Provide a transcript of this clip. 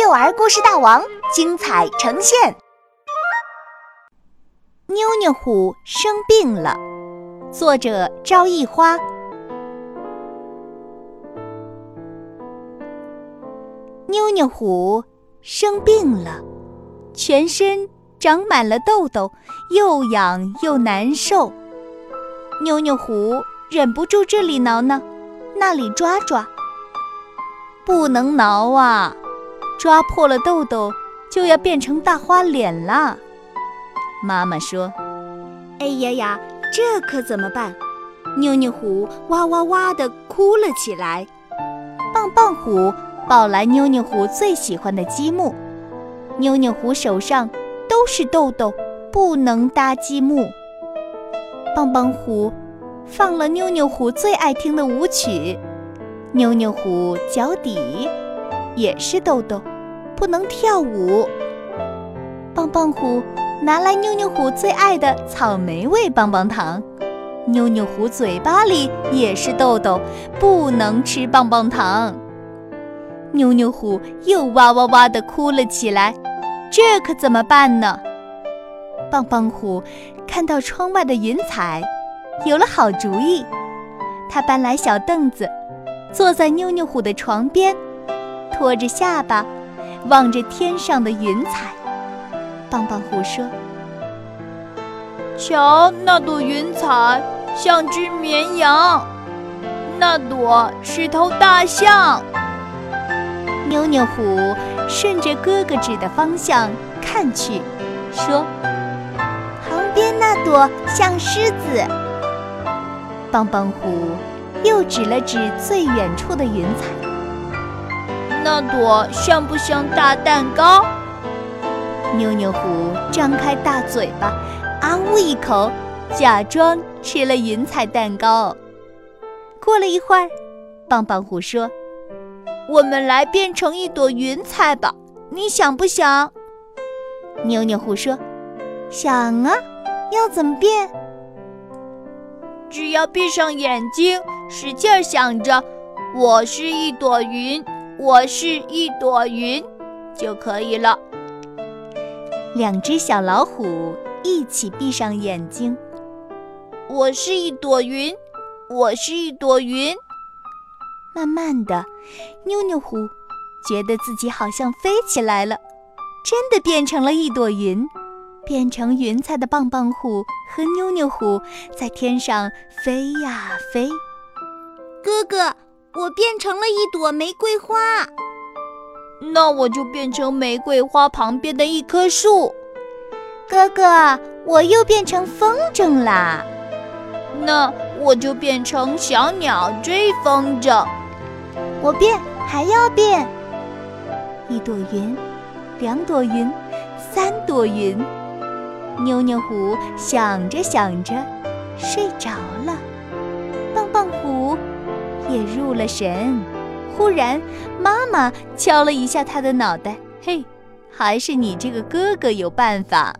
幼儿故事大王精彩呈现。妞妞虎生病了，作者赵艺花。妞妞虎生病了，全身长满了痘痘，又痒又难受。妞妞虎忍不住这里挠挠，那里抓抓，不能挠啊！抓破了痘痘，就要变成大花脸啦。妈妈说：“哎呀呀，这可怎么办？”妞妞虎哇哇哇地哭了起来。棒棒虎抱来妞妞虎最喜欢的积木。妞妞虎手上都是痘痘，不能搭积木。棒棒虎放了妞妞虎最爱听的舞曲。妞妞虎脚底。也是豆豆，不能跳舞。棒棒虎拿来妞妞虎最爱的草莓味棒棒糖，妞妞虎嘴巴里也是豆豆，不能吃棒棒糖。妞妞虎又哇哇哇地哭了起来，这可怎么办呢？棒棒虎看到窗外的云彩，有了好主意。他搬来小凳子，坐在妞妞虎的床边。托着下巴，望着天上的云彩。棒棒虎说：“瞧，那朵云彩像只绵羊，那朵是头大象。”妞妞虎顺着哥哥指的方向看去，说：“旁边那朵像狮子。”棒棒虎又指了指最远处的云彩。那朵像不像大蛋糕？妞妞虎张开大嘴巴，啊呜一口，假装吃了云彩蛋糕。过了一会儿，棒棒虎说：“我们来变成一朵云彩吧，你想不想？”妞妞虎说：“想啊，要怎么变？只要闭上眼睛，使劲想着，我是一朵云。”我是一朵云，就可以了。两只小老虎一起闭上眼睛。我是一朵云，我是一朵云。慢慢的，妞妞虎觉得自己好像飞起来了，真的变成了一朵云。变成云彩的棒棒虎和妞妞虎在天上飞呀飞。哥哥。我变成了一朵玫瑰花，那我就变成玫瑰花旁边的一棵树。哥哥，我又变成风筝啦，那我就变成小鸟追风筝。我变，还要变，一朵云，两朵云，三朵云。妞妞虎想着想着，睡着了。也入了神。忽然，妈妈敲了一下他的脑袋：“嘿，还是你这个哥哥有办法。”